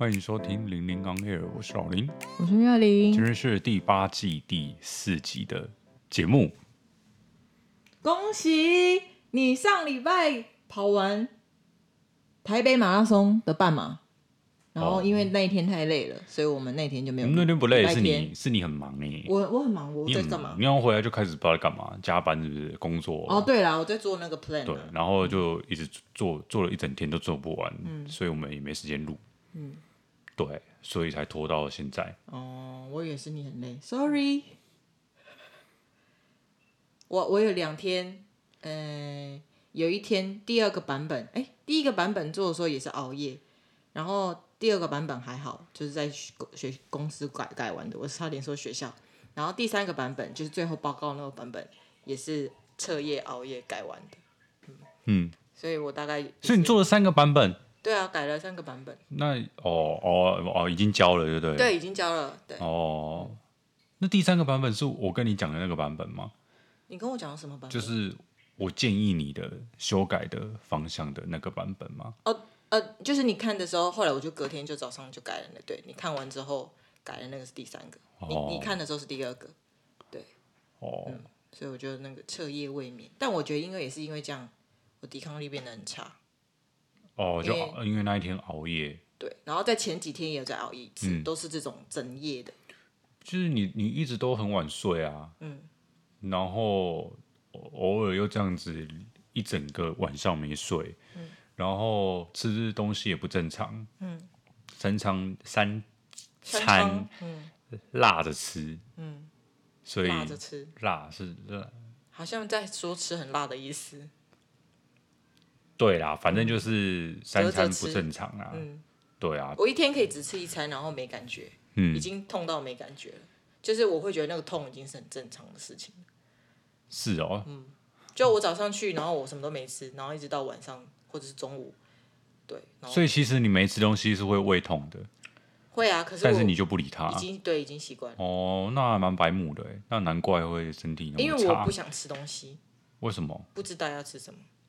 欢迎收听《零零 on air》，我是老林，我是妙玲，今天是第八季第四集的节目。恭喜你上礼拜跑完台北马拉松的半马，然后因为那一天太累了，所以我们那天就没有。那天不累，是你是你很忙哎。我我很忙，我在干嘛？你要回来就开始不知道在干嘛，加班是不是？工作？哦，对了，我在做那个 plan。对，然后就一直做做了一整天都做不完，嗯，所以我们也没时间录，嗯，对，所以才拖到现在。哦，我以为是你很累，sorry。我我有两天，呃，有一天第二个版本，哎，第一个版本做的时候也是熬夜，然后第二个版本还好，就是在学公司改改完的，我差点说学校，然后第三个版本就是最后报告那个版本，也是彻夜熬夜改完的，嗯，嗯，所以我大概，所以你做了三个版本，对啊，改了三个版本，那哦哦哦，已经交了，对不对？对，已经交了，对，哦，那第三个版本是我跟你讲的那个版本吗？你跟我讲什么版本？就是我建议你的修改的方向的那个版本吗？哦，呃，就是你看的时候，后来我就隔天就早上就改了那对，你看完之后改的那个是第三个，哦、你你看的时候是第二个，对，哦，嗯，所以我觉得那个彻夜未眠，但我觉得因为也是因为这样，我抵抗力变得很差。哦，就因为那一天熬夜。对，然后在前几天也有在熬夜一次，嗯、都是这种整夜的。就是你你一直都很晚睡啊，嗯。然后偶尔又这样子一整个晚上没睡，嗯、然后吃东西也不正常，嗯、三餐三餐嗯辣着吃，嗯、所以辣着吃辣是辣，好像在说吃很辣的意思。对啦，反正就是三餐不正常啊，嗯、对啊，我一天可以只吃一餐，然后没感觉，嗯、已经痛到没感觉了，就是我会觉得那个痛已经是很正常的事情。是哦，嗯，就我早上去，然后我什么都没吃，然后一直到晚上或者是中午，对，所以其实你没吃东西是会胃痛的，会啊，可是但是你就不理他，已经对，已经习惯了。哦，那还蛮白目的哎，那难怪会身体那么差。因为我不想吃东西，为什么？不知道要吃什么，对，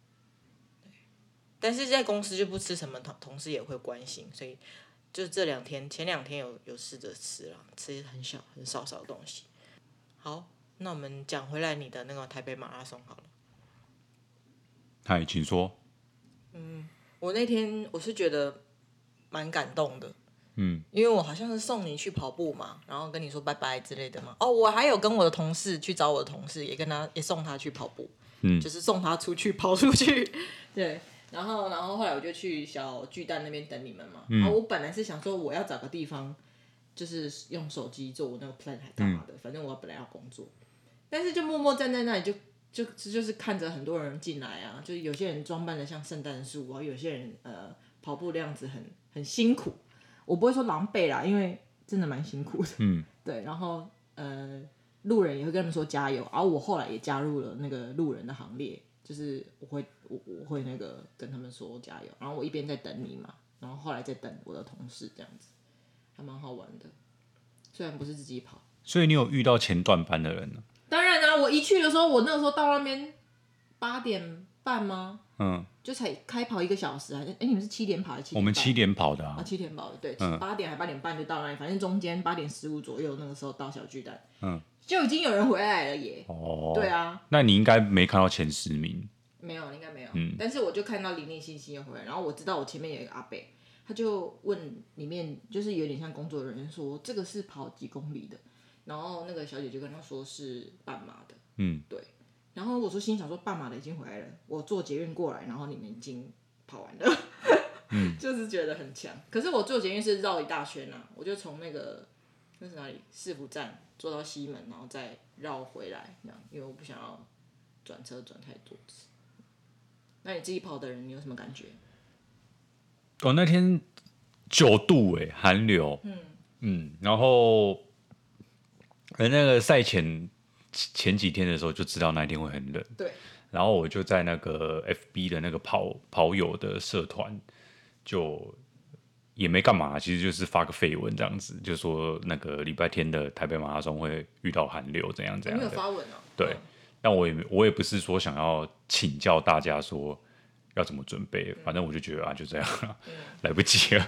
但是在公司就不吃什么，同同事也会关心，所以就这两天，前两天有有试着吃了，吃很小很少少的东西，好。那我们讲回来，你的那个台北马拉松好了。嗨，请说。嗯，我那天我是觉得蛮感动的。嗯，因为我好像是送你去跑步嘛，然后跟你说拜拜之类的嘛。哦，我还有跟我的同事去找我的同事，也跟他也送他去跑步。嗯，就是送他出去跑出去。对，然后然后后来我就去小巨蛋那边等你们嘛。嗯。然后我本来是想说我要找个地方，就是用手机做我那个 plan 还干嘛的，嗯、反正我本来要工作。但是就默默站在那里就，就就就是看着很多人进来啊，就是有些人装扮的像圣诞树，然后有些人呃跑步的样子很很辛苦，我不会说狼狈啦，因为真的蛮辛苦的。嗯，对，然后呃路人也会跟他们说加油，然后我后来也加入了那个路人的行列，就是我会我我会那个跟他们说加油，然后我一边在等你嘛，然后后来在等我的同事这样子，还蛮好玩的，虽然不是自己跑。所以你有遇到前段班的人呢？当然啦、啊，我一去的时候，我那个时候到那边八点半吗？嗯，就才开跑一个小时还是？哎，你们是七点跑还是七点？我们七点跑的啊，啊七点跑的，对，八、嗯、点还八点半就到那里，反正中间八点十五左右那个时候到小巨蛋，嗯，就已经有人回来了耶。哦，对啊，那你应该没看到前十名，没有，应该没有。嗯，但是我就看到零零星星又回来，然后我知道我前面有一个阿伯，他就问里面就是有点像工作人员说，这个是跑几公里的？然后那个小姐就跟他说是半马的，嗯，对。然后我说心想说半马的已经回来了，我坐捷运过来，然后你们已经跑完了，嗯，就是觉得很强。可是我坐捷运是绕一大圈啊，我就从那个那是哪里市府站坐到西门，然后再绕回来，这样，因为我不想要转车转太多次。那你自己跑的人，你有什么感觉？哦，那天九度哎，寒流，嗯嗯，然后。而那个赛前前几天的时候就知道那一天会很冷，对。然后我就在那个 FB 的那个跑跑友的社团，就也没干嘛，其实就是发个绯闻这样子，就说那个礼拜天的台北马拉松会遇到寒流，怎样怎样的。没有发文哦。对，但我也我也不是说想要请教大家说要怎么准备。反正我就觉得啊，就这样了，来不及了。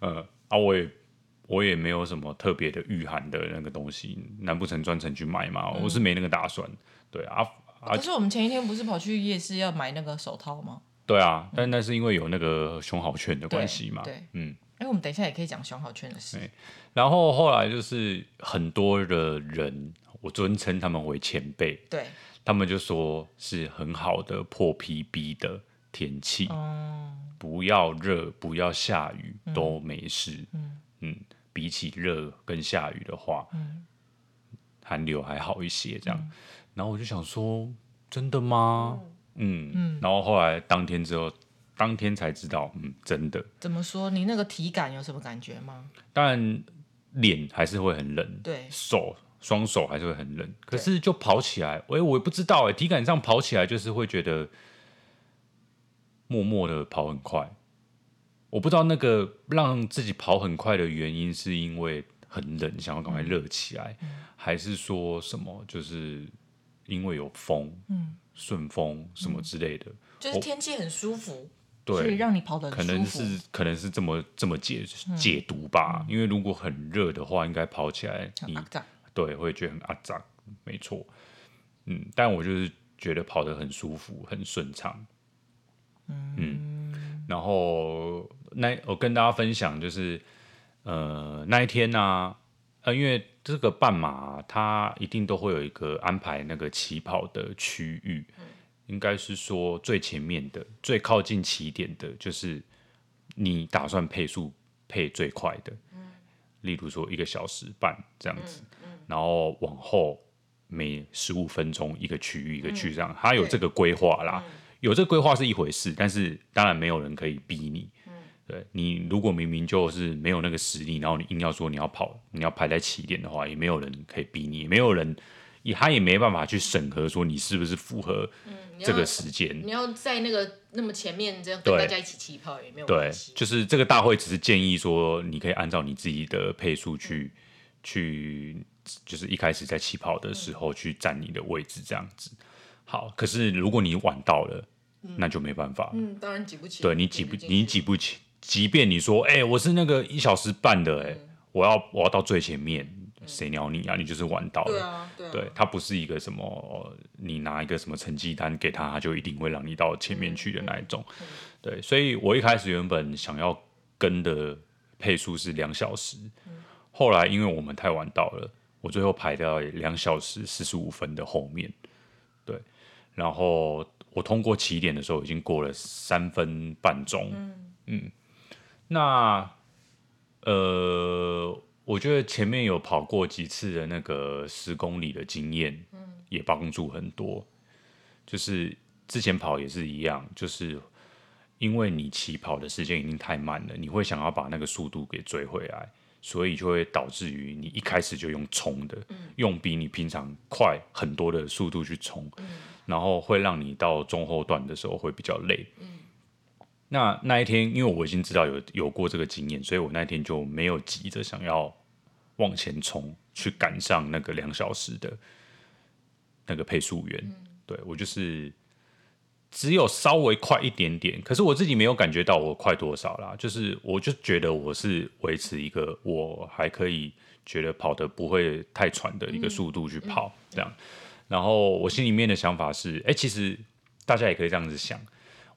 嗯，啊，我也我也没有什么特别的御寒的那个东西，难不成专程去买吗？我是没那个打算。对啊，可是我们前一天不是跑去夜市要买那个手套吗？对啊，但那是因为有那个熊好券的关系嘛。对，嗯。哎，我们等一下也可以讲熊好券的事。然后后来就是很多的人，我尊称他们为前辈。对。他们就说是很好的破 PB 的天气，哦、不要热，不要下雨都没事。嗯，嗯，比起热跟下雨的话，嗯、寒流还好一些。这样，嗯、然后我就想说，真的吗？嗯，嗯，然后后来当天之后。当天才知道，嗯，真的。怎么说？你那个体感有什么感觉吗？当然，脸还是会很冷，对，手双手还是会很冷。可是就跑起来，哎，我也不知道，哎，体感上跑起来就是会觉得默默的跑很快。我不知道那个让自己跑很快的原因，是因为很冷，想要赶快热起来，嗯、还是说什么？就是因为有风，嗯，顺风什么之类的，就是天气很舒服。对，所以让你跑得很。可能是可能是这么这么解解读吧，嗯、因为如果很热的话，应该跑起来你对会觉得很阿杂，没错。嗯，但我就是觉得跑得很舒服，很顺畅。嗯，嗯，然后那我跟大家分享就是，呃，那一天呢、啊，呃，因为这个半马它一定都会有一个安排那个起跑的区域。嗯应该是说最前面的、最靠近起点的，就是你打算配速配最快的，嗯、例如说一个小时半这样子，然后往后每十五分钟一个区域一个区域这样，他、嗯、有这个规划啦，嗯、有这个规划是一回事，但是当然没有人可以逼你，嗯、对你如果明明就是没有那个实力，然后你硬要说你要跑，你要排在起点的话，也没有人可以逼你，也没有人。也他也没办法去审核说你是不是符合这个时间、嗯。你要在那个那么前面这样跟大家一起起跑也没有。对，就是这个大会只是建议说，你可以按照你自己的配速去、嗯、去，就是一开始在起跑的时候去占你的位置这样子。好，可是如果你晚到了，嗯、那就没办法。嗯，当然挤不起。对你挤不你挤不起，即便你说，哎、欸，我是那个一小时半的、欸，哎、嗯，我要我要到最前面。谁鸟你啊？你就是晚到了。对啊，对啊。对，他不是一个什么，你拿一个什么成绩单给他，他就一定会让你到前面去的那一种。对，所以我一开始原本想要跟的配速是两小时，嗯、后来因为我们太晚到了，我最后排到两小时四十五分的后面。对，然后我通过起点的时候已经过了三分半钟。嗯，嗯，那呃。我觉得前面有跑过几次的那个十公里的经验，也帮助很多。就是之前跑也是一样，就是因为你起跑的时间已经太慢了，你会想要把那个速度给追回来，所以就会导致于你一开始就用冲的，用比你平常快很多的速度去冲，然后会让你到中后段的时候会比较累。那那一天，因为我已经知道有有过这个经验，所以我那天就没有急着想要往前冲，去赶上那个两小时的那个配速员。嗯、对，我就是只有稍微快一点点，可是我自己没有感觉到我快多少啦。就是我就觉得我是维持一个我还可以觉得跑得不会太喘的一个速度去跑，这样。然后我心里面的想法是，哎、欸，其实大家也可以这样子想。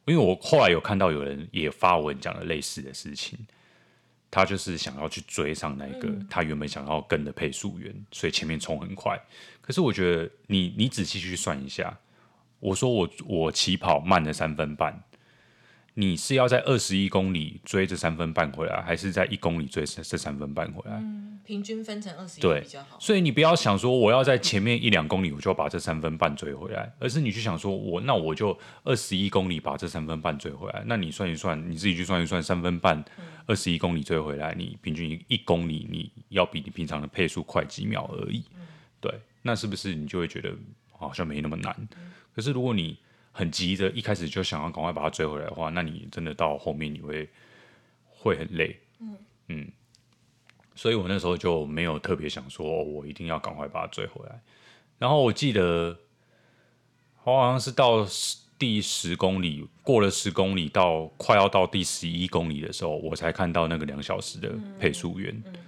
因为我后来有看到有人也发文讲了类似的事情，他就是想要去追上那个他原本想要跟的配速员，所以前面冲很快。可是我觉得你你仔细去算一下，我说我我起跑慢了三分半。你是要在二十一公里追这三分半回来，还是在一公里追这三分半回来？嗯，平均分成二十一比较好。所以你不要想说我要在前面一两公里我就要把这三分半追回来，而是你去想说我那我就二十一公里把这三分半追回来。那你算一算，你自己去算一算，三分半二十一公里追回来，你平均一公里你要比你平常的配速快几秒而已。对，那是不是你就会觉得好像没那么难？可是如果你很急着，一开始就想要赶快把它追回来的话，那你真的到后面你会会很累。嗯嗯，所以我那时候就没有特别想说，我一定要赶快把它追回来。然后我记得，好像是到第十公里过了十公里到快要到第十一公里的时候，我才看到那个两小时的配速员，嗯嗯、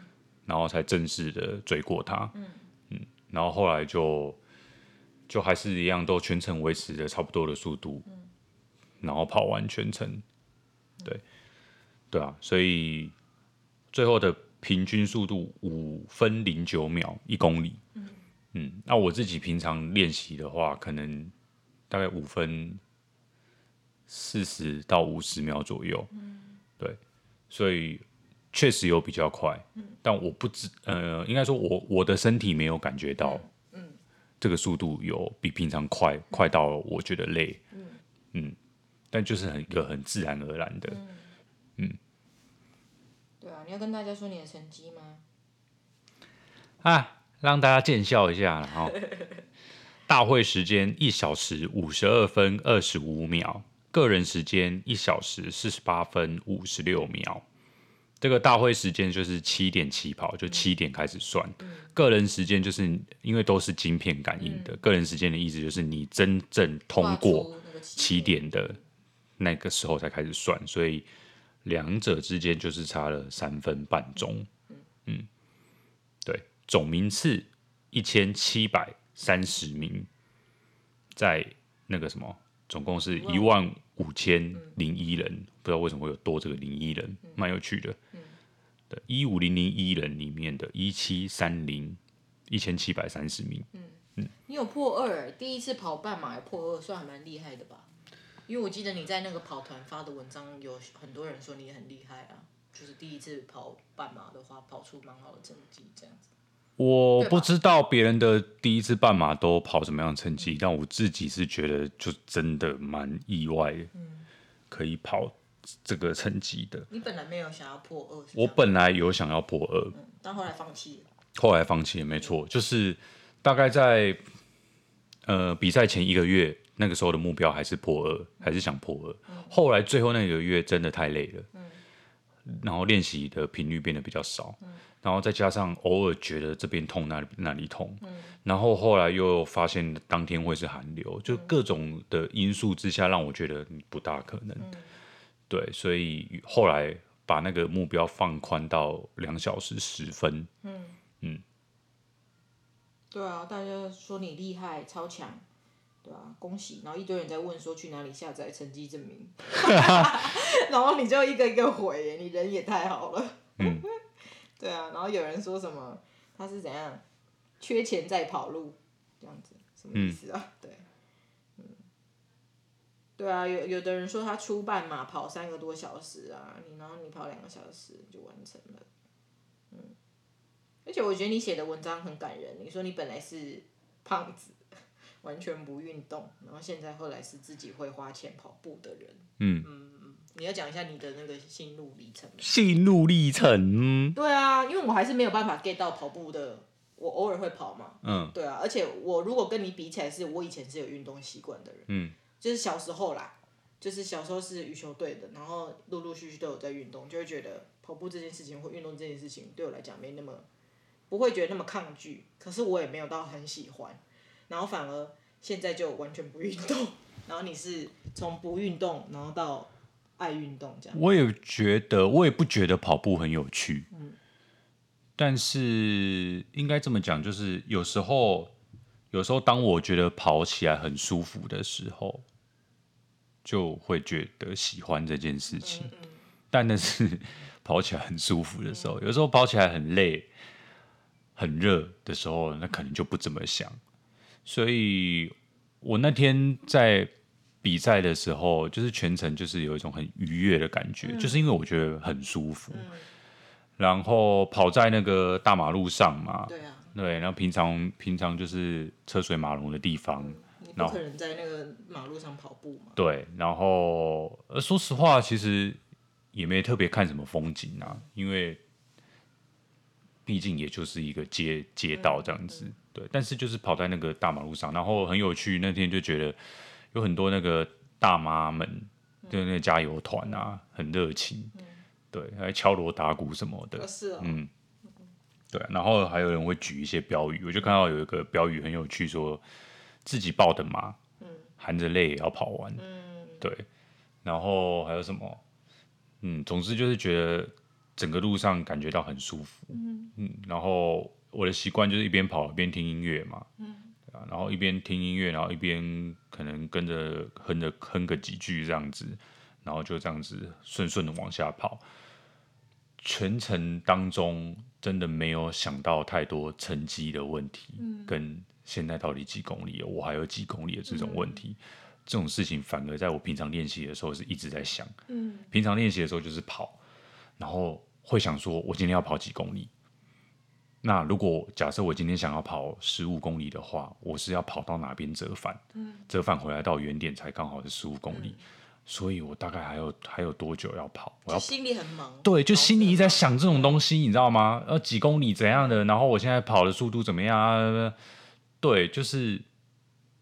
然后才正式的追过他。嗯，嗯，然后后来就就还是一样，都全程维持着差不多的速度，嗯、然后跑完全程。对，对啊，所以最后的平均速度五分零九秒一公里。嗯，嗯，那我自己平常练习的话，可能。大概五分四十到五十秒左右，嗯、对，所以确实有比较快，嗯、但我不知，呃，应该说我我的身体没有感觉到，这个速度有比平常快，嗯、快到我觉得累，嗯，嗯，但就是很一个很自然而然的，嗯，嗯。对啊，你要跟大家说你的成绩吗？啊，让大家见笑一下，然后。大会时间一小时五十二分二十五秒，个人时间一小时四十八分五十六秒。这个大会时间就是七点起跑，就七点开始算。嗯、个人时间就是因为都是晶片感应的，嗯、个人时间的意思就是你真正通过起点的那个时候才开始算，所以两者之间就是差了三分半钟。嗯，嗯，对，总名次一千七百。三十名，在那个什么，总共是一万五千零一人，嗯、不知道为什么会有多这个零一人，蛮、嗯、有趣的。一五零零一人里面的一七三零，一千七百三十名。嗯嗯，你有破二，第一次跑半马还破二，算还蛮厉害的吧？因为我记得你在那个跑团发的文章，有很多人说你很厉害啊，就是第一次跑半马的话，跑出蛮好的成绩，这样子。我不知道别人的第一次半马都跑什么样的成绩，但我自己是觉得就真的蛮意外，可以跑这个成绩的。你本来没有想要破二？我本来有想要破二，但后来放弃了。后来放弃了，没错，就是大概在呃比赛前一个月，那个时候的目标还是破二，还是想破二。后来最后那个月真的太累了，然后练习的频率变得比较少。然后再加上偶尔觉得这边痛那里那里痛，嗯、然后后来又发现当天会是寒流，就各种的因素之下让我觉得不大可能。嗯、对，所以后来把那个目标放宽到两小时十分。嗯嗯，对啊，大家说你厉害超强，对啊，恭喜！然后一堆人在问说去哪里下载成绩证明，然后你就一个一个回，你人也太好了。嗯。对啊，然后有人说什么他是怎样缺钱在跑路这样子，什么意思啊？嗯、对，嗯，对啊，有有的人说他初半马跑三个多小时啊，你然后你跑两个小时就完成了，嗯，而且我觉得你写的文章很感人。你说你本来是胖子，完全不运动，然后现在后来是自己会花钱跑步的人，嗯嗯。你要讲一下你的那个心路历程。心路历程。对啊，因为我还是没有办法 get 到跑步的。我偶尔会跑嘛。嗯。对啊，而且我如果跟你比起来，是我以前是有运动习惯的人。嗯。就是小时候啦，就是小时候是羽球队的，然后陆陆续续都有在运动，就会觉得跑步这件事情或运动这件事情对我来讲没那么不会觉得那么抗拒。可是我也没有到很喜欢，然后反而现在就完全不运动。然后你是从不运动，然后到。爱运动这样，我也觉得，我也不觉得跑步很有趣。嗯，但是应该这么讲，就是有时候，有时候当我觉得跑起来很舒服的时候，就会觉得喜欢这件事情。嗯嗯，但那是跑起来很舒服的时候，有时候跑起来很累、很热的时候，那可能就不怎么想。所以我那天在。比赛的时候，就是全程就是有一种很愉悦的感觉，嗯、就是因为我觉得很舒服。嗯、然后跑在那个大马路上嘛，对啊，对，然后平常平常就是车水马龙的地方，嗯、你不可能在那个马路上跑步嘛。对，然后呃，说实话，其实也没特别看什么风景啊，因为毕竟也就是一个街街道这样子。嗯嗯、对，但是就是跑在那个大马路上，然后很有趣。那天就觉得。有很多那个大妈们，就那个加油团啊，很热情，对，还敲锣打鼓什么的，嗯，对，然后还有人会举一些标语，我就看到有一个标语很有趣，说自己报的马，含着泪也要跑完。嗯，对。然后还有什么？嗯，总之就是觉得整个路上感觉到很舒服。嗯嗯。然后我的习惯就是一边跑一边听音乐嘛。嗯。然后一边听音乐，然后一边可能跟着哼着哼个几句这样子，然后就这样子顺顺的往下跑。全程当中真的没有想到太多成绩的问题，嗯、跟现在到底几公里，我还有几公里的这种问题，嗯、这种事情反而在我平常练习的时候是一直在想。嗯、平常练习的时候就是跑，然后会想说，我今天要跑几公里？那如果假设我今天想要跑十五公里的话，我是要跑到哪边折返？嗯、折返回来到原点才刚好是十五公里。嗯所以我大概还有还有多久要跑？我要心里很忙。对，就心里一直在想这种东西，你知道吗？呃，几公里怎样的？然后我现在跑的速度怎么样啊？对，就是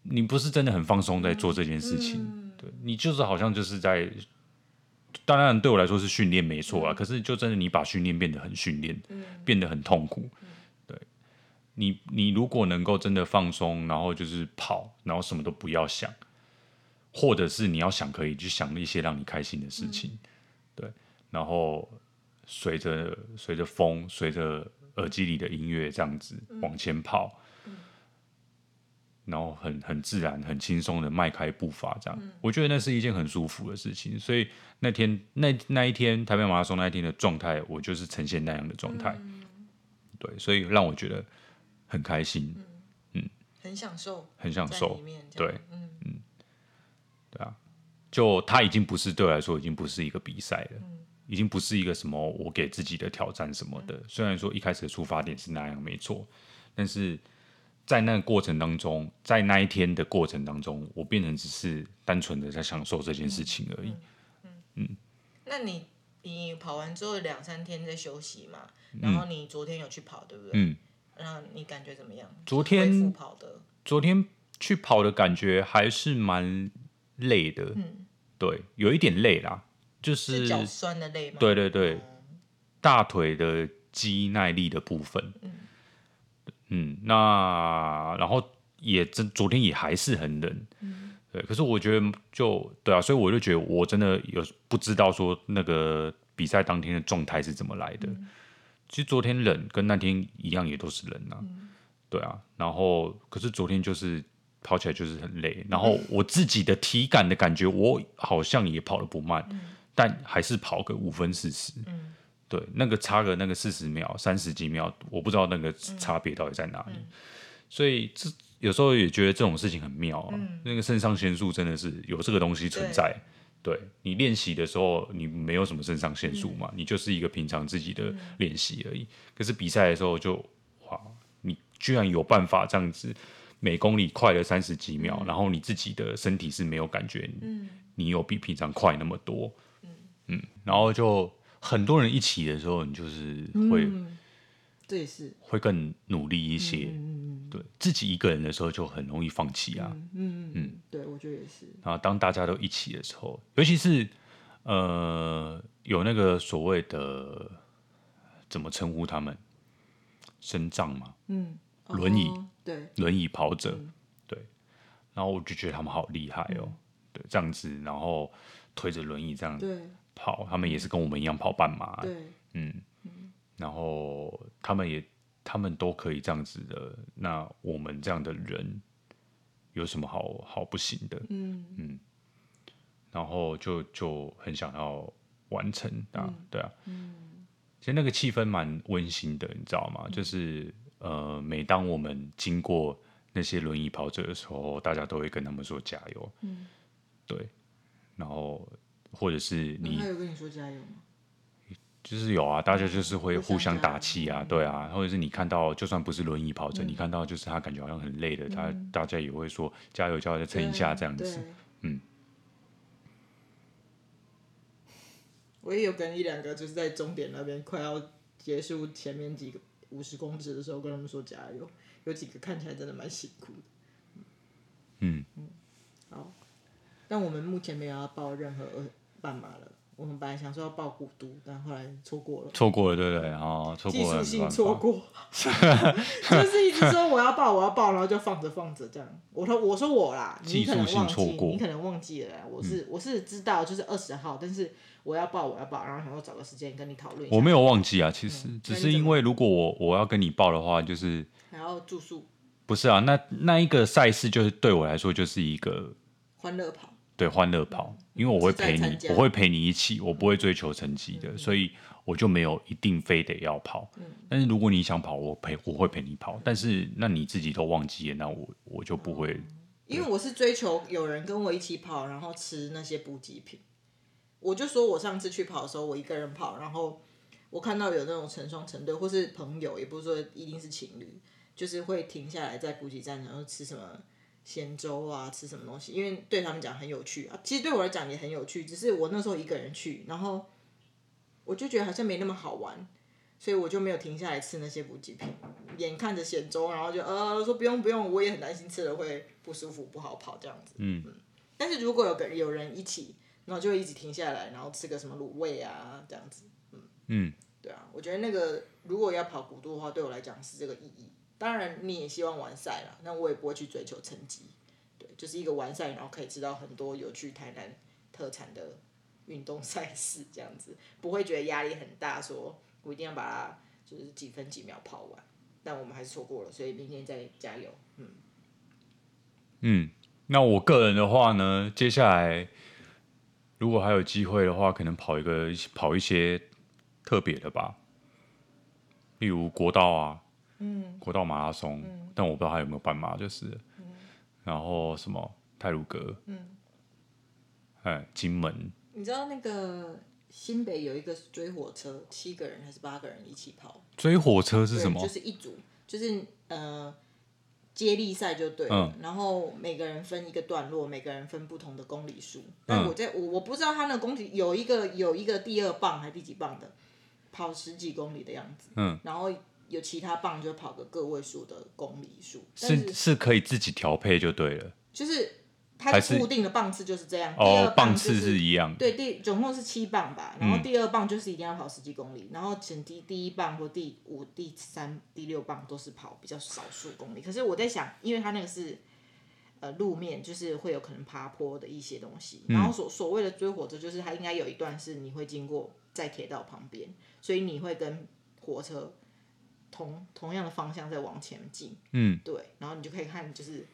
你不是真的很放松在做这件事情，嗯、对，你就是好像就是在，当然对我来说是训练没错啊，嗯、可是就真的你把训练变得很训练，嗯、变得很痛苦。对，你你如果能够真的放松，然后就是跑，然后什么都不要想。或者是你要想可以去想一些让你开心的事情，嗯、对，然后随着随着风，随着耳机里的音乐这样子往前跑，嗯、然后很很自然、很轻松的迈开步伐，这样，嗯、我觉得那是一件很舒服的事情。所以那天那那一天台北马拉松那一天的状态，我就是呈现那样的状态，嗯、对，所以让我觉得很开心，嗯，嗯。很享受，很享受，对，嗯。对啊，就他已经不是对我来说，已经不是一个比赛了，嗯、已经不是一个什么我给自己的挑战什么的。嗯、虽然说一开始的出发点是那样没错，但是在那个过程当中，在那一天的过程当中，我变成只是单纯的在享受这件事情而已。嗯，那你你跑完之后两三天在休息嘛？然后你昨天有去跑，对不对？嗯，那你感觉怎么样？昨天跑的，昨天去跑的感觉还是蛮。累的，嗯、对，有一点累啦，就是脚酸的累吗？对对对，嗯、大腿的肌耐力的部分，嗯，嗯，那然后也真昨天也还是很冷，嗯，对，可是我觉得就对啊，所以我就觉得我真的有不知道说那个比赛当天的状态是怎么来的。嗯、其实昨天冷跟那天一样，也都是冷啊，嗯、对啊，然后可是昨天就是。跑起来就是很累，然后我自己的体感的感觉，我好像也跑得不慢，嗯、但还是跑个五分四十，嗯、对，那个差个那个四十秒、三十几秒，我不知道那个差别到底在哪里。嗯、所以这有时候也觉得这种事情很妙啊，嗯、那个肾上腺素真的是有这个东西存在。对，你练习的时候，你没有什么肾上腺素嘛，嗯、你就是一个平常自己的练习而已。嗯、可是比赛的时候就哇，你居然有办法这样子。每公里快了三十几秒，嗯、然后你自己的身体是没有感觉，嗯，你有比平常快那么多，嗯，嗯，然后就很多人一起的时候，你就是会，嗯、这也是。会更努力一些，嗯、对自己一个人的时候就很容易放弃啊，嗯嗯，嗯。对我觉得也是。然后当大家都一起的时候，尤其是呃有那个所谓的怎么称呼他们，身障嘛，嗯。轮椅，哦、对，轮椅跑者，嗯、对，然后我就觉得他们好厉害哦，嗯、对，这样子，然后推着轮椅这样跑，他们也是跟我们一样跑半马，对，嗯，嗯。然后他们也，他们都可以这样子的，那我们这样的人有什么好好不行的？嗯。嗯，然后就就很想要完成啊，嗯、对啊，嗯，其实那个气氛蛮温馨的，你知道吗？嗯、就是。呃，每当我们经过那些轮椅跑者的时候，大家都会跟他们说加油。嗯，对。然后，或者是你，他有跟你说加油吗？就是有啊，大家就是会互相打气啊，对啊。或者是你看到，就算不是轮椅跑者，嗯、你看到就是他感觉好像很累的，他、嗯、大家也会说加油，加油，再撑一下这样子。嗯。我也有跟一两个，就是在终点那边快要结束前面几个。五十公尺的时候跟他们说加油，有几个看起来真的蛮辛苦的。嗯嗯，好，但我们目前没有要报任何半马了，我们本来想说要报古都，但后来错过了。错过了，对不对？哦，错过了。技术性错过，就是一直说我要报，我要报，然后就放着放着这样。我说我说我啦，你可能忘记，你可能忘记了。我是、嗯、我是知道，就是二十号，但是我要报，我要报，然后想说找个时间跟你讨论。我没有忘记啊，其实、嗯、只是因为如果我我要跟你报的话，就是还要住宿。不是啊，那那一个赛事就是对我来说就是一个欢乐跑。对，欢乐跑，因为我会陪你，我会陪你一起，我不会追求成绩的，嗯、所以我就没有一定非得要跑。嗯、但是如果你想跑，我陪，我会陪你跑。但是那你自己都忘记了，那我我就不会。因为我是追求有人跟我一起跑，然后吃那些补给品。我就说我上次去跑的时候，我一个人跑，然后我看到有那种成双成对，或是朋友，也不是说一定是情侣，就是会停下来在补给站，然后吃什么。咸粥啊，吃什么东西？因为对他们讲很有趣啊，其实对我来讲也很有趣。只是我那时候一个人去，然后我就觉得好像没那么好玩，所以我就没有停下来吃那些补给品。眼看着咸粥，然后就呃说不用不用，我也很担心吃了会不舒服不好跑这样子。嗯，嗯。但是如果有个有人一起，然后就会一直停下来，然后吃个什么卤味啊这样子。嗯嗯。对啊，我觉得那个如果要跑古都的话，对我来讲是这个意义。当然，你也希望完赛了，那我也不会去追求成绩，对，就是一个完赛，然后可以知道很多有趣台南特产的运动赛事这样子，不会觉得压力很大，说我一定要把它就是几分几秒跑完，但我们还是错过了，所以明天再加油，嗯。嗯，那我个人的话呢，接下来如果还有机会的话，可能跑一个跑一些特别的吧，例如国道啊。嗯，国道马拉松，嗯、但我不知道他有没有半马，就是，嗯、然后什么泰鲁阁，嗯，哎，金门，你知道那个新北有一个追火车，七个人还是八个人一起跑？追火车是什么？就是一组，就是呃接力赛就对了，嗯、然后每个人分一个段落，每个人分不同的公里数。但我在我我不知道他那个公里有一个有一个第二棒还是第几棒的，跑十几公里的样子，嗯，然后。有其他棒就跑个个位数的公里数，是是，是可以自己调配就对了。就是它的固定的棒次就是这样，是第二棒、就是、哦，棒次是一样。对，第总共是七棒吧，然后第二棒就是一定要跑十几公里，嗯、然后前第第一棒或第五、第三、第六棒都是跑比较少数公里。可是我在想，因为它那个是呃路面，就是会有可能爬坡的一些东西，然后所所谓的追火车，就是它应该有一段是你会经过在铁道旁边，所以你会跟火车。同同样的方向在往前进，嗯，对，然后你就可以看，就是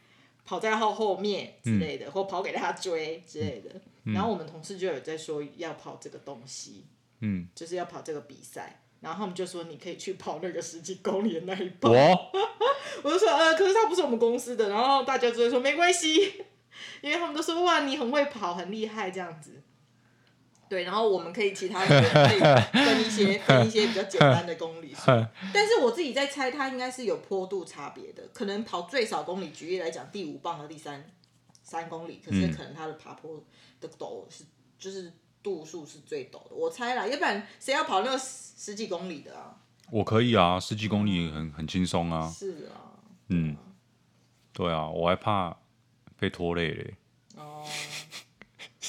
跑在后后面之类的，嗯、或跑给他追之类的。嗯、然后我们同事就有在说要跑这个东西，嗯，就是要跑这个比赛。然后他们就说你可以去跑那个十几公里的那一棒。我，我就说呃，可是他不是我们公司的。然后大家就会说没关系，因为他们都说哇，你很会跑，很厉害这样子。对，然后我们可以其他人可以分一些分一些比较简单的公里数，但是我自己在猜，它应该是有坡度差别的，可能跑最少公里，举例来讲，第五棒和第三三公里，可是可能它的爬坡的陡是就是度数是最陡的，我猜啦，要不然谁要跑那个十几公里的啊？我可以啊，十几公里很很轻松啊。是啊，嗯，对啊，我还怕被拖累嘞。哦。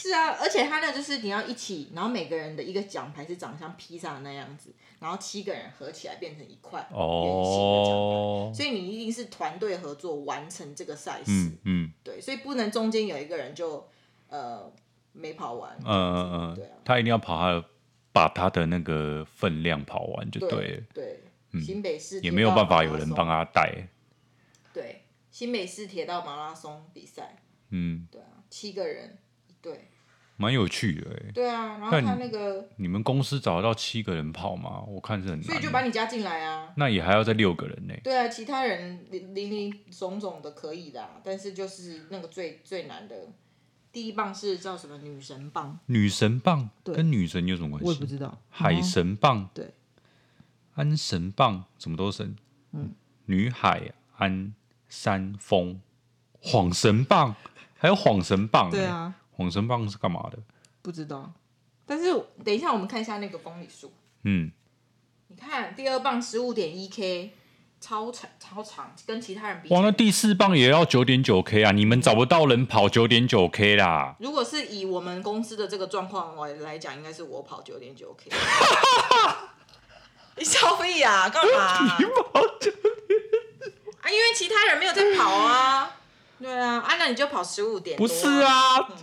是啊，而且他那就是你要一起，然后每个人的一个奖牌是长得像披萨那样子，然后七个人合起来变成一块圆形的奖牌，所以你一定是团队合作完成这个赛事。嗯，嗯对，所以不能中间有一个人就呃没跑完。嗯嗯嗯，对啊，他一定要跑他的，把他的那个分量跑完就对了。对，新北市也没有办法有人帮他带。对，新北市铁道马拉松比赛。嗯，对啊，七个人，对。蛮有趣的哎，对啊，然后他那个你们公司找得到七个人跑吗？我看是很难，所以就把你加进来啊。那也还要再六个人呢。对啊，其他人零零零总总的可以的，但是就是那个最最难的第一棒是叫什么女神棒？女神棒跟女神有什么关系？我也不知道。海神棒对，安神棒什么都神，嗯，女海安山峰晃神棒还有晃神棒，对啊。晃神棒是干嘛的？不知道，但是等一下我们看一下那个公里数。嗯，你看第二棒十五点一 K，超长超长，跟其他人比。哇，那第四棒也要九点九 K 啊！你们找不到人跑九点九 K 啦。如果是以我们公司的这个状况来来讲，应该是我跑九点九 K。你笑屁呀？干嘛？你跑九点啊？因为其他人没有在跑啊。对啊，啊，那你就跑十五点。不是啊，嗯、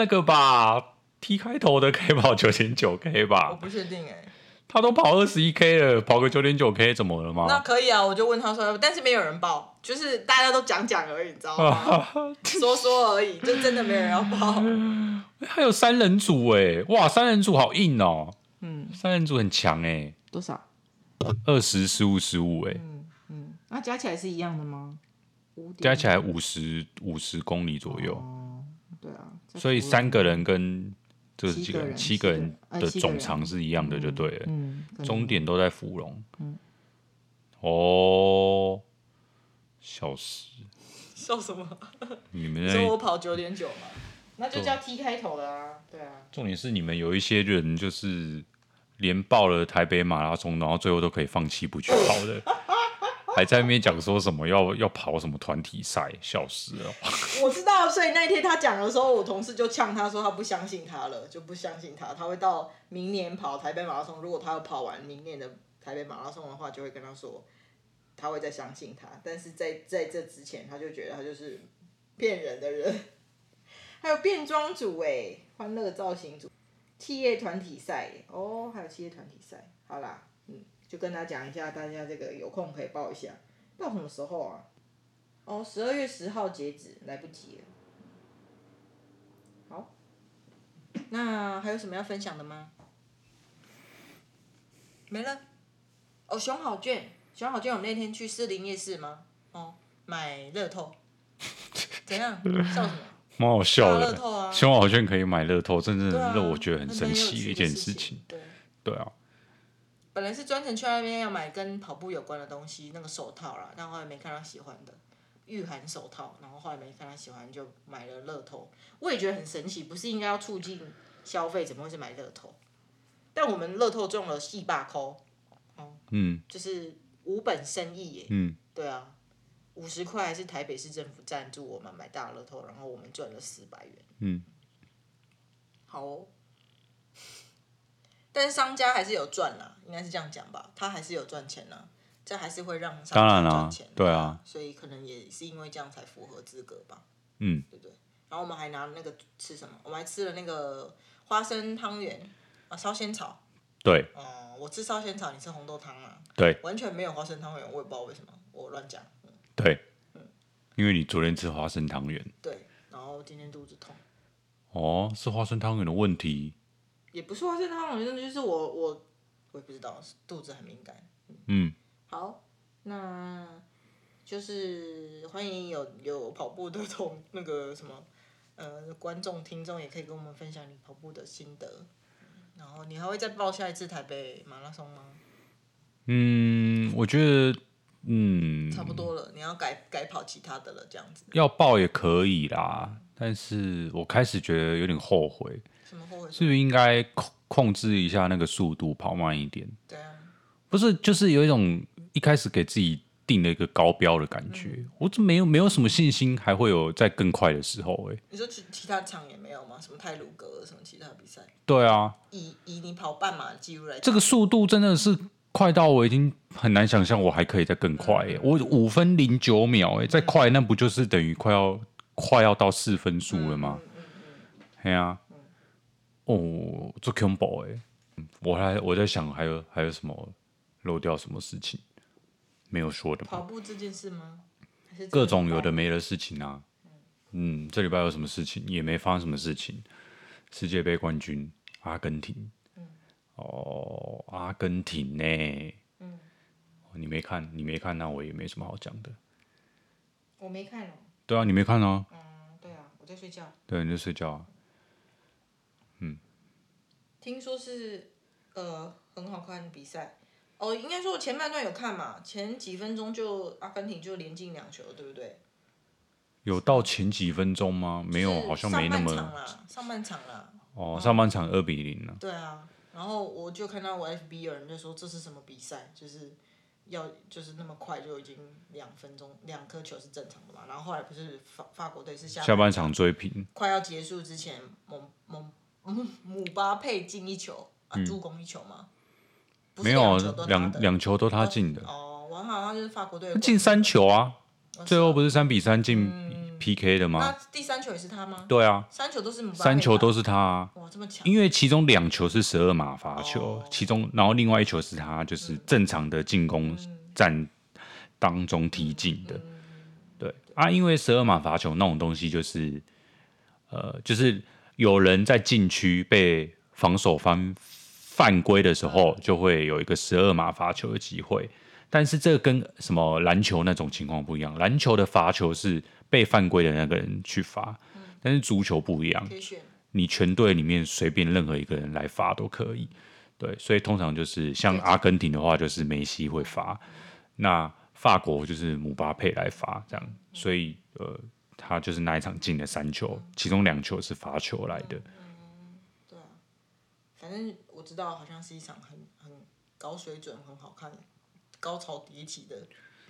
那个吧，T 开头的可以跑九点九 K 吧？我不确定哎、欸。他都跑二十一 K 了，跑个九点九 K 怎么了吗？那可以啊，我就问他说，但是没有人报，就是大家都讲讲而已，你知道吗？说说而已，就真的没有人要报。还有三人组哎，哇，三人组好硬哦。嗯，三人组很强哎。多少？二十、十五、十五哎。嗯嗯，那加起来是一样的吗？加起来五十五十公里左右。所以三个人跟。这几个人，七个人的总长是一样的，就对了。嗯，终点都在芙蓉。嗯。哦，笑死！笑什么？你们 说我跑九点九嘛？那就叫 T 开头的啊。对啊。重点是你们有一些人就是连报了台北马拉松，然后最后都可以放弃不去跑的。还在那边讲说什么要要跑什么团体赛，笑死了！我知道，所以那天他讲的时候，我同事就呛他说他不相信他了，就不相信他，他会到明年跑台北马拉松。如果他要跑完明年的台北马拉松的话，就会跟他说他会再相信他。但是在在这之前，他就觉得他就是骗人的人。还有变装组哎，欢乐造型组，企业团体赛哦，还有企业团体赛，好啦，嗯。就跟他讲一下，大家这个有空可以报一下，到什么时候啊？哦，十二月十号截止，来不及了。好，那还有什么要分享的吗？没了。哦，熊好券，熊好券，我那天去士林夜市吗？哦，买乐透。怎样？笑什么？蛮好笑的。乐透啊！熊好券可以买乐透，真的让我觉得很神奇的一件事情。对。对啊。本来是专程去那边要买跟跑步有关的东西，那个手套啦，但后来没看到喜欢的，御寒手套，然后后来没看到喜欢，就买了乐透。我也觉得很神奇，不是应该要促进消费，怎么会是买乐透？但我们乐透中了四百块，嗯，就是无本生意耶，嗯，对啊，五十块还是台北市政府赞助我们买大乐透，然后我们赚了四百元，嗯，好哦。但是商家还是有赚啦，应该是这样讲吧，他还是有赚钱啦，这还是会让商家赚钱，对啊，所以可能也是因为这样才符合资格吧，嗯，对不对？然后我们还拿那个吃什么？我们还吃了那个花生汤圆啊，烧仙草，对，哦、嗯，我吃烧仙草，你吃红豆汤啊，对，完全没有花生汤圆，我也不知道为什么，我乱讲，嗯、对，嗯，因为你昨天吃花生汤圆，对，然后今天肚子痛，哦，是花生汤圆的问题。也不是花生汤，真的就是我我我也不知道，肚子很敏感。嗯，嗯好，那就是欢迎有有跑步的同那个什么呃观众听众，也可以跟我们分享你跑步的心得。然后你还会再报下一次台北马拉松吗？嗯，我觉得嗯差不多了，你要改改跑其他的了，这样子。要报也可以啦，但是我开始觉得有点后悔。是不是应该控控制一下那个速度，跑慢一点？对啊，不是，就是有一种一开始给自己定了一个高标的感觉，我怎么没有没有什么信心，还会有在更快的时候哎、欸。你说其其他场也没有吗？什么泰鲁格什么其他比赛？对啊，以以你跑半马的记录来讲，这个速度真的是快到我已经很难想象我还可以再更快哎、欸！嗯、我五分零九秒哎、欸，再快那不就是等于快要快要到四分数了吗？嗯嗯啊。哦，做 combo 哎，我还我在想还有还有什么漏掉什么事情没有说的吗？跑步这件事吗？各种有的没的事情啊。嗯，这礼拜有什么事情？也没发生什么事情。世界杯冠军阿根廷。嗯。哦，阿根廷呢？嗯。你没看，你没看，那我也没什么好讲的。我没看哦。对啊，你没看哦。嗯，对啊，我在睡觉。对，你在睡觉啊。嗯，听说是呃很好看的比赛哦，应该说我前半段有看嘛，前几分钟就阿根廷就连进两球，对不对？有到前几分钟吗？没有，好像没那么。上半场啦，上半场啦。哦，上半场二比零了。对啊，然后我就看到我 FB 有人就说这是什么比赛，就是要就是那么快就已经两分钟两颗球是正常的嘛，然后后来不是法法国队是下下半场追平，快要结束之前，姆姆姆 姆巴佩进一球啊，助攻一球吗？嗯、没有，两两球都他进的。哦，我好像就是法国队进三球啊，最后不是三比三进 PK 的吗？那第三球也是他吗？对啊，三球都是姆巴佩，三球都是他、啊。哇，这么强！因为其中两球是十二码罚球，哦、其中然后另外一球是他就是正常的进攻战当中踢进的。嗯、对啊，因为十二码罚球那种东西就是，呃，就是有人在禁区被防守方犯规的时候，就会有一个十二码罚球的机会。但是这跟什么篮球那种情况不一样，篮球的罚球是。被犯规的那个人去罚，但是足球不一样，你全队里面随便任何一个人来罚都可以。对，所以通常就是像阿根廷的话，就是梅西会罚，那法国就是姆巴佩来罚这样。所以呃，他就是那一场进了三球，其中两球是罚球来的。嗯，对啊，反正我知道，好像是一场很很高水准、很好看、高潮迭起的。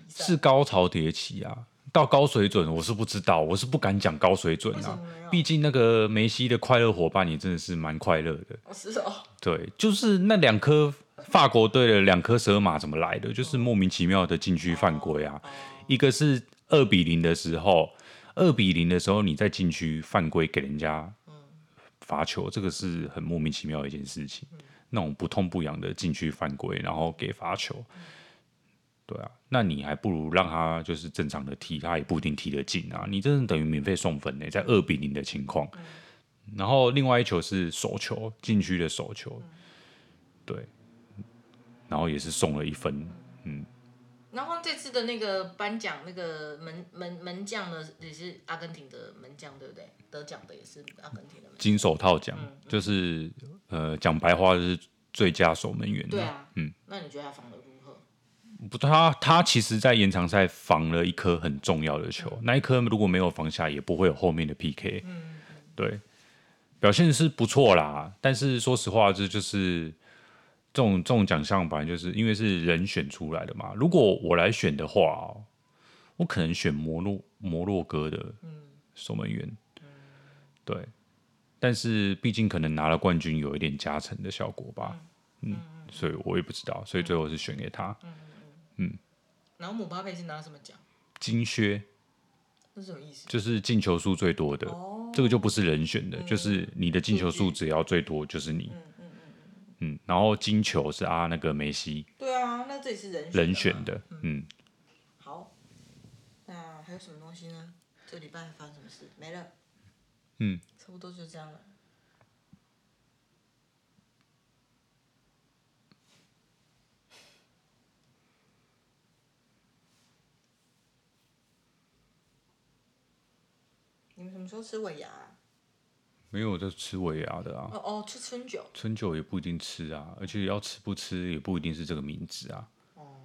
是高潮迭起啊。到高水准，我是不知道，我是不敢讲高水准啊。毕竟那个梅西的快乐伙伴也真的是蛮快乐的。是哦。对，就是那两颗法国队的两颗蛇马怎么来的？就是莫名其妙的禁区犯规啊。一个是二比零的时候，二比零的时候你在禁区犯规给人家罚球，这个是很莫名其妙的一件事情。那种不痛不痒的禁区犯规，然后给罚球。对啊，那你还不如让他就是正常的踢，他也不一定踢得进啊。你真的等于免费送分呢，在二比零的情况。嗯、然后另外一球是手球，禁区的手球，嗯、对，然后也是送了一分，嗯。然后这次的那个颁奖，那个门门门将呢也是阿根廷的门将，对不对？得奖的也是阿根廷的门将。金手套奖、嗯、就是呃讲白话就是最佳守门员。对啊，嗯。那你觉得他防的？不，他他其实，在延长赛防了一颗很重要的球，嗯、那一颗如果没有防下，也不会有后面的 PK。嗯，对，表现是不错啦。但是说实话，这就是这种这种奖项，本来就是因为是人选出来的嘛。如果我来选的话，我可能选摩洛摩洛哥的守门员。嗯、对，但是毕竟可能拿了冠军，有一点加成的效果吧。嗯，嗯，所以我也不知道，所以最后是选给他。嗯嗯，然后姆巴佩是拿什么奖？金靴，这是什么意思？就是进球数最多的，哦、这个就不是人选的，嗯、就是你的进球数只要最多就是你。嗯嗯然后金球是啊那个梅西。对啊，那这也是人选人选的。嗯，嗯好，那还有什么东西呢？这礼拜发生什么事？没了。嗯，差不多就这样了。你们什么时候吃尾牙？没有在吃尾牙的啊。哦哦，吃春酒。春酒也不一定吃啊，而且要吃不吃也不一定是这个名字啊。哦。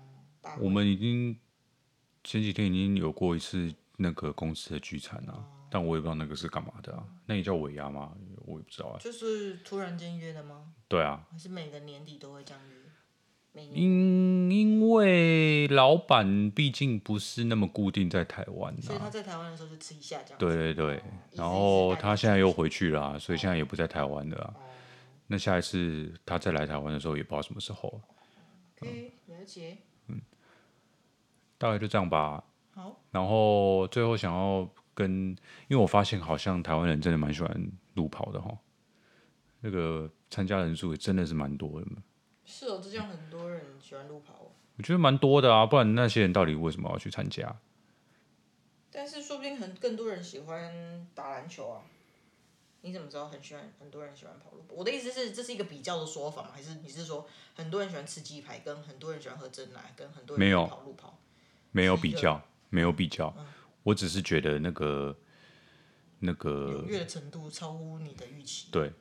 我们已经前几天已经有过一次那个公司的聚餐啊，哦、但我也不知道那个是干嘛的啊。那也叫尾牙吗？我也不知道啊。就是突然间约的吗？对啊。还是每个年底都会这样约？因因为老板毕竟不是那么固定在台湾，所以他在台湾的时候就吃一下这样。对对对，然后他现在又回去了啊，所以现在也不在台湾的啊。那下一次他再来台湾的时候，也不知道什么时候。可以了解。嗯，大概就这样吧。好。然后最后想要跟，因为我发现好像台湾人真的蛮喜欢路跑的哈，那个参加人数也真的是蛮多的。是哦，这样很多人喜欢路跑哦。我觉得蛮多的啊，不然那些人到底为什么要去参加？但是说不定很更多人喜欢打篮球啊。你怎么知道很喜欢很多人喜欢跑路？我的意思是，这是一个比较的说法吗？还是你是说很多人喜欢吃鸡排，跟很多人喜欢喝珍奶，跟很多人喜欢跑路跑？没有，没有比较，没有比较。嗯、我只是觉得那个那个踊跃的程度超乎你的预期。对。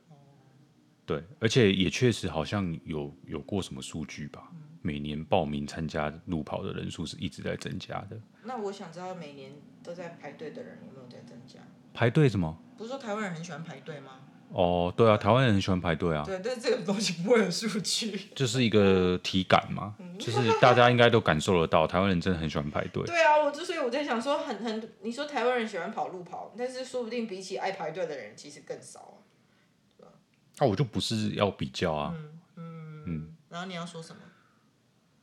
对，而且也确实好像有有过什么数据吧？嗯、每年报名参加路跑的人数是一直在增加的。那我想知道，每年都在排队的人有没有在增加？排队什么？不是说台湾人很喜欢排队吗？哦，对啊，台湾人很喜欢排队啊。对，但是这个东西不会有数据，就是一个体感嘛，就是大家应该都感受得到，台湾人真的很喜欢排队。对啊，我之所以我在想说很，很很，你说台湾人喜欢跑路跑，但是说不定比起爱排队的人，其实更少。那、啊、我就不是要比较啊。嗯嗯，嗯。然后你要说什么？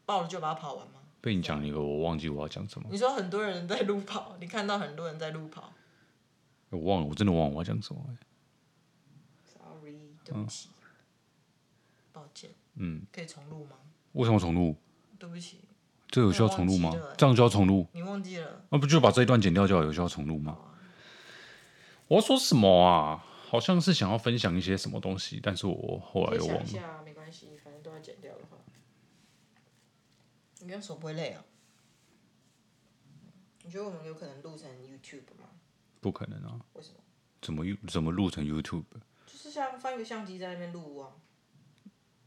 报了就把它跑完吗？被你讲一个，我忘记我要讲什么。你说很多人在路跑，你看到很多人在路跑。我忘了，我真的忘了我要讲什么。Sorry，对不起，嗯、抱歉。嗯。可以重录吗？为什么重录？对不起。这有需要重录吗？这样就要重录？你忘记了？那不就把这一段剪掉就好？有需要重录吗？我要说什么啊？好像是想要分享一些什么东西，但是我后来又忘了。想一下，没关系，反正都要剪掉的话。你这样手不会累啊？你觉得我们有可能录成 YouTube 吗？不可能啊！为什么？怎么怎么录成 YouTube？就是像放一个相机在那边录啊。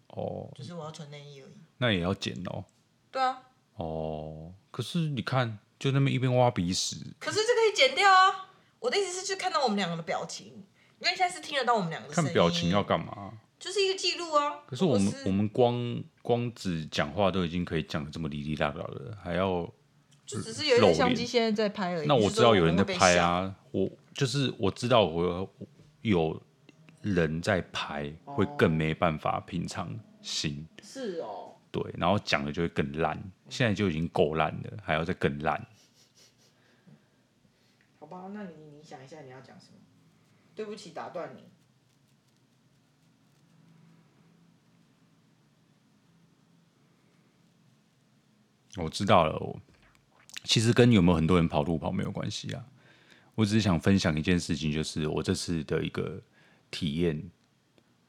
哦。只是我要穿内衣而已。那也要剪哦。对啊。哦，可是你看，就那么一边挖鼻屎。可是这可以剪掉啊！我的意思是，就看到我们两个的表情。因为现在是听得到我们两个声音。看表情要干嘛？就是一个记录啊。可是我们我们光光只讲话都已经可以讲的这么哩哩啦啦的，还要就只是有一个相机现在在拍而已。那我知道有人在拍啊，我就是我知道我有人在拍，会更没办法平常心。是哦。对，然后讲的就会更烂。现在就已经够烂了，还要再更烂。好吧，那你你想一下你要讲什么？对不起，打断你。我知道了，我其实跟有没有很多人跑路跑没有关系啊。我只是想分享一件事情，就是我这次的一个体验，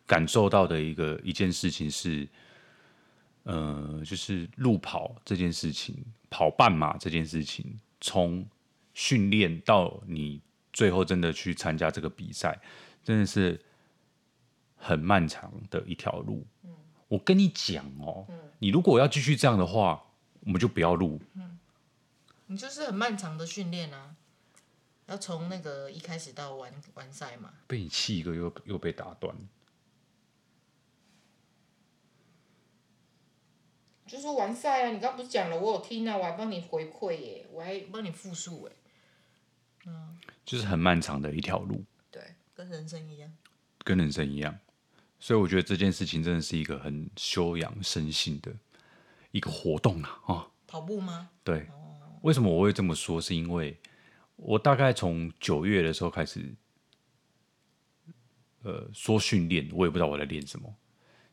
感受到的一个一件事情是，呃，就是路跑这件事情，跑半马这件事情，从训练到你。最后真的去参加这个比赛，真的是很漫长的一条路。嗯、我跟你讲哦，嗯、你如果要继续这样的话，我们就不要录。嗯，你就是很漫长的训练啊，要从那个一开始到完完赛嘛。被你气一个又又被打断，就是完赛啊！你刚不是讲了，我有听啊，我还帮你回馈耶，我还帮你复述哎。嗯，就是很漫长的一条路，对，跟人生一样，跟人生一样，所以我觉得这件事情真的是一个很修养身心的一个活动啊！哦，跑步吗？对，为什么我会这么说？是因为我大概从九月的时候开始，呃，说训练，我也不知道我在练什么。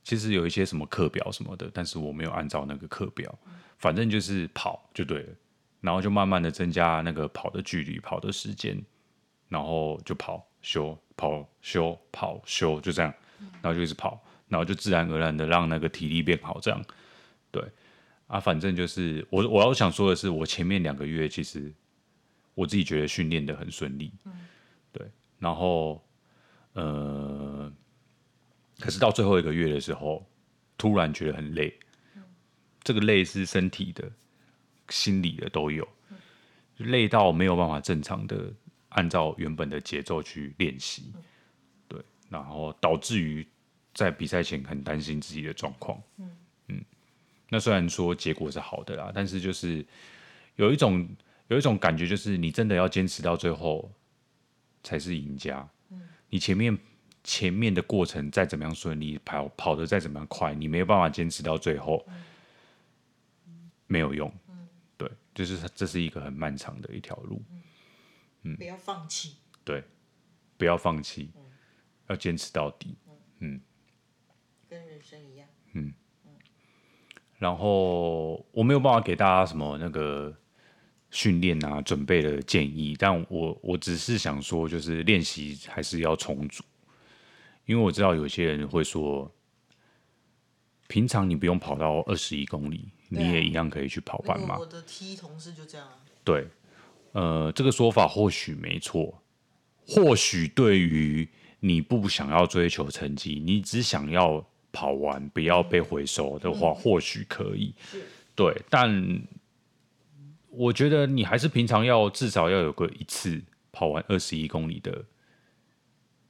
其实有一些什么课表什么的，但是我没有按照那个课表，反正就是跑就对了。然后就慢慢的增加那个跑的距离、跑的时间，然后就跑修跑修跑修就这样，然后就一直跑，然后就自然而然的让那个体力变好，这样，对，啊，反正就是我我要想说的是，我前面两个月其实我自己觉得训练的很顺利，对，然后呃，可是到最后一个月的时候，突然觉得很累，这个累是身体的。心理的都有，累到没有办法正常的按照原本的节奏去练习，对，然后导致于在比赛前很担心自己的状况，嗯，那虽然说结果是好的啦，但是就是有一种有一种感觉，就是你真的要坚持到最后才是赢家，嗯。你前面前面的过程再怎么样顺利，跑跑的再怎么样快，你没有办法坚持到最后，没有用。对就是这是一个很漫长的一条路，嗯，不要放弃，对，不要放弃，嗯，要坚持到底，嗯，跟人生一样，嗯，然后我没有办法给大家什么那个训练啊、准备的建议，但我我只是想说，就是练习还是要充足，因为我知道有些人会说，平常你不用跑到二十一公里。你也一样可以去跑半马。我的 T 同事就这样啊。对，呃，这个说法或许没错，或许对于你不想要追求成绩，你只想要跑完不要被回收的话，嗯、或许可以。对，但我觉得你还是平常要至少要有个一次跑完二十一公里的。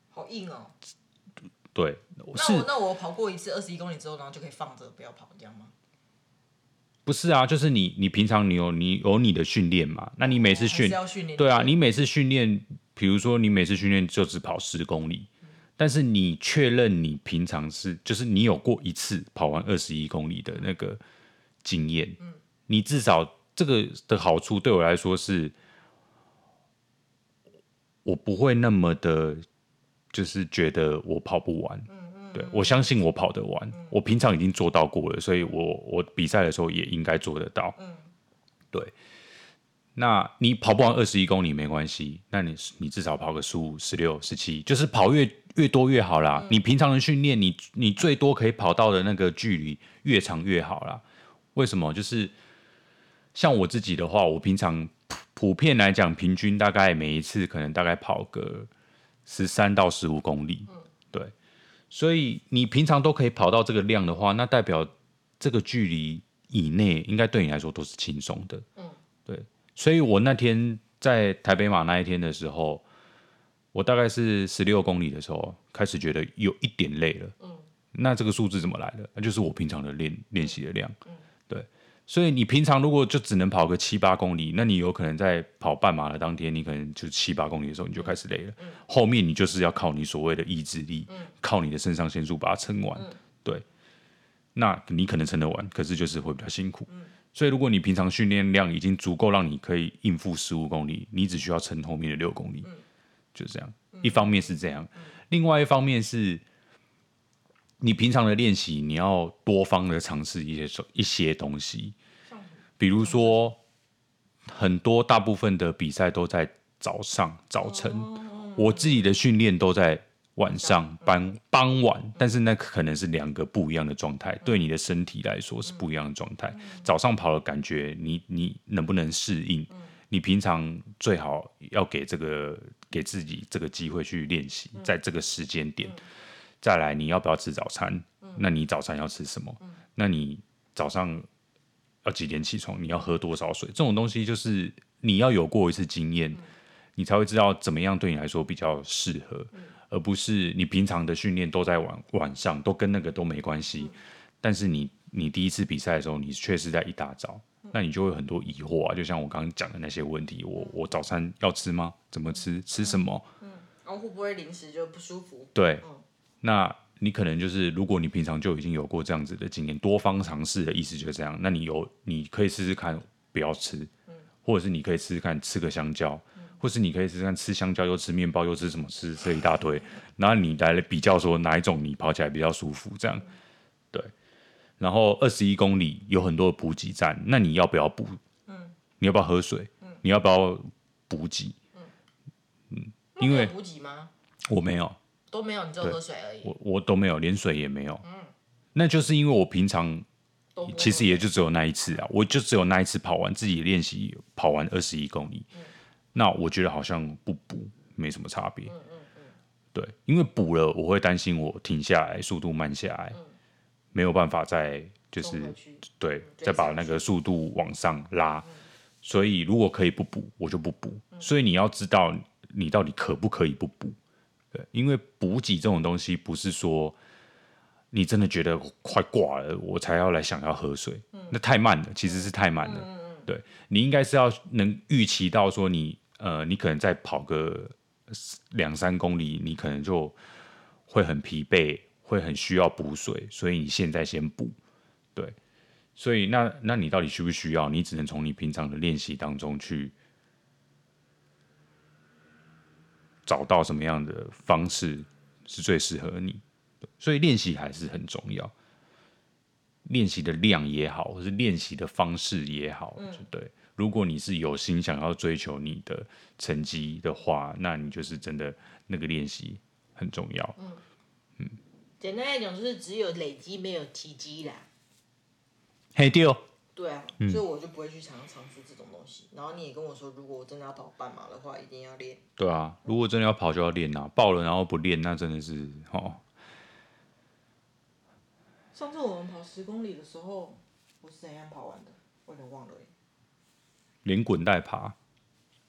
好硬哦。对，那我那我跑过一次二十一公里之后，然后就可以放着不要跑，这样吗？不是啊，就是你你平常你有你有你的训练嘛，那你每次训、哦、对啊，你每次训练，比如说你每次训练就只跑十公里，嗯、但是你确认你平常是就是你有过一次跑完二十一公里的那个经验，嗯、你至少这个的好处对我来说是，我不会那么的，就是觉得我跑不完。嗯对，我相信我跑得完，嗯、我平常已经做到过了，所以我我比赛的时候也应该做得到。嗯、对。那你跑不完二十一公里没关系，那你你至少跑个十五、十六、十七，就是跑越越多越好啦。嗯、你平常的训练，你你最多可以跑到的那个距离越长越好啦。为什么？就是像我自己的话，我平常普普遍来讲，平均大概每一次可能大概跑个十三到十五公里。嗯所以你平常都可以跑到这个量的话，那代表这个距离以内应该对你来说都是轻松的。嗯，对。所以我那天在台北马那一天的时候，我大概是十六公里的时候开始觉得有一点累了。嗯，那这个数字怎么来的？那就是我平常的练练习的量。嗯，对。所以你平常如果就只能跑个七八公里，那你有可能在跑半马的当天，你可能就七八公里的时候你就开始累了。嗯、后面你就是要靠你所谓的意志力，嗯、靠你的肾上腺素把它撑完。嗯、对，那你可能撑得完，可是就是会比较辛苦。嗯、所以如果你平常训练量已经足够让你可以应付十五公里，你只需要撑后面的六公里，嗯、就这样。一方面是这样，嗯、另外一方面是。你平常的练习，你要多方的尝试一些一些东西，比如说很多大部分的比赛都在早上早晨，我自己的训练都在晚上傍傍晚，但是那可能是两个不一样的状态，对你的身体来说是不一样的状态。早上跑的感觉，你你能不能适应？你平常最好要给这个给自己这个机会去练习，在这个时间点。再来，你要不要吃早餐？嗯、那你早餐要吃什么？嗯、那你早上要几点起床？你要喝多少水？这种东西就是你要有过一次经验，嗯、你才会知道怎么样对你来说比较适合，嗯、而不是你平常的训练都在晚晚上，都跟那个都没关系。嗯、但是你你第一次比赛的时候，你确实在一大早，嗯、那你就会很多疑惑啊。就像我刚刚讲的那些问题，我我早餐要吃吗？怎么吃？吃什么？嗯，然后会不会临时就不舒服？对。嗯那你可能就是，如果你平常就已经有过这样子的经验，多方尝试的意思就是这样。那你有，你可以试试看不要吃，嗯、或者是你可以试试看吃个香蕉，嗯、或是你可以试试看吃香蕉又吃面包又吃什么吃这一大堆，然后你来比较说哪一种你跑起来比较舒服，这样，对。然后二十一公里有很多补给站，那你要不要补？嗯，你要不要喝水？嗯，你要不要补给？嗯，因为补给吗？我没有。都没有，你只有喝水而已。我我都没有，连水也没有。嗯，那就是因为我平常其实也就只有那一次啊，我就只有那一次跑完自己练习跑完二十一公里。嗯，那我觉得好像不补没什么差别。嗯嗯嗯，对，因为补了我会担心我停下来速度慢下来，嗯，没有办法再就是对再把那个速度往上拉。嗯，所以如果可以不补，我就不补。嗯，所以你要知道你到底可不可以不补。对，因为补给这种东西不是说你真的觉得快挂了，我才要来想要喝水，嗯、那太慢了，其实是太慢了。嗯嗯、对，你应该是要能预期到说你呃，你可能再跑个两三公里，你可能就会很疲惫，会很需要补水，所以你现在先补。对，所以那那你到底需不需要？你只能从你平常的练习当中去。找到什么样的方式是最适合你，所以练习还是很重要。练习的量也好，或是练习的方式也好，嗯、对。如果你是有心想要追求你的成绩的话，那你就是真的那个练习很重要。嗯，嗯，简单来讲，就是只有累积没有奇迹啦。嘿，丢。对啊，嗯、所以我就不会去尝尝试这种东西。然后你也跟我说，如果我真的要跑半马的话，一定要练。对啊，如果真的要跑就要练啊，爆了然后不练，那真的是哦。上次我们跑十公里的时候，我是怎样跑完的？我有点忘了。连滚带爬。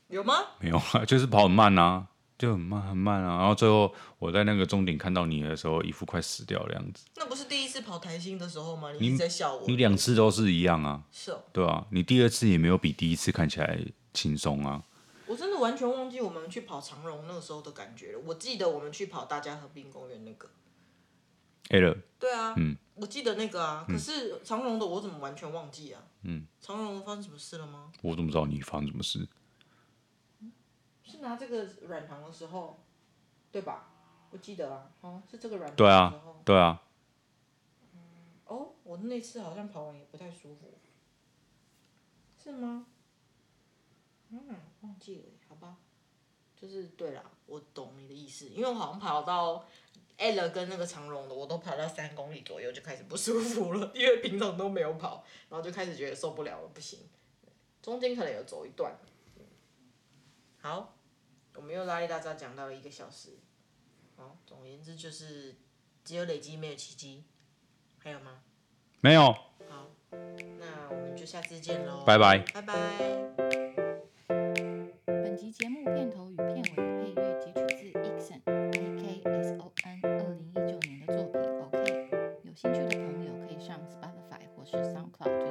有吗？没有啊，就是跑很慢啊，就很慢很慢啊。然后最后我在那个终点看到你的时候，一副快死掉的样子。那不是第一次跑台新的时候吗？你一直在笑我。你两次都是一样啊。是哦。对啊，你第二次也没有比第一次看起来轻松啊。我真的完全忘记我们去跑长荣那个时候的感觉了。我记得我们去跑大家河滨公园那个。A 了。对啊。嗯。我记得那个啊，可是长荣的我怎么完全忘记啊？嗯。长荣发生什么事了吗？我怎么知道你发生什么事？是拿这个软糖的时候，对吧？我记得啊，哦，是这个软糖的时候。对啊，对啊。嗯，哦，我那次好像跑完也不太舒服，是吗？嗯，忘记了，好吧。就是对啦，我懂你的意思，因为我好像跑到 L 跟那个长荣的，我都跑到三公里左右就开始不舒服了，因为平常都没有跑，然后就开始觉得受不了了，不行。中间可能有走一段。好，我们又拉里大扎讲到了一个小时。好，总而言之就是只有累积没有奇迹，还有吗？没有。好，那我们就下次见喽。拜拜。拜拜。本集节目片头与片尾配乐截取自 Ixon A K S O N 二零一九年的作品 OK，有兴趣的朋友可以上 Spotify 或是 SoundCloud。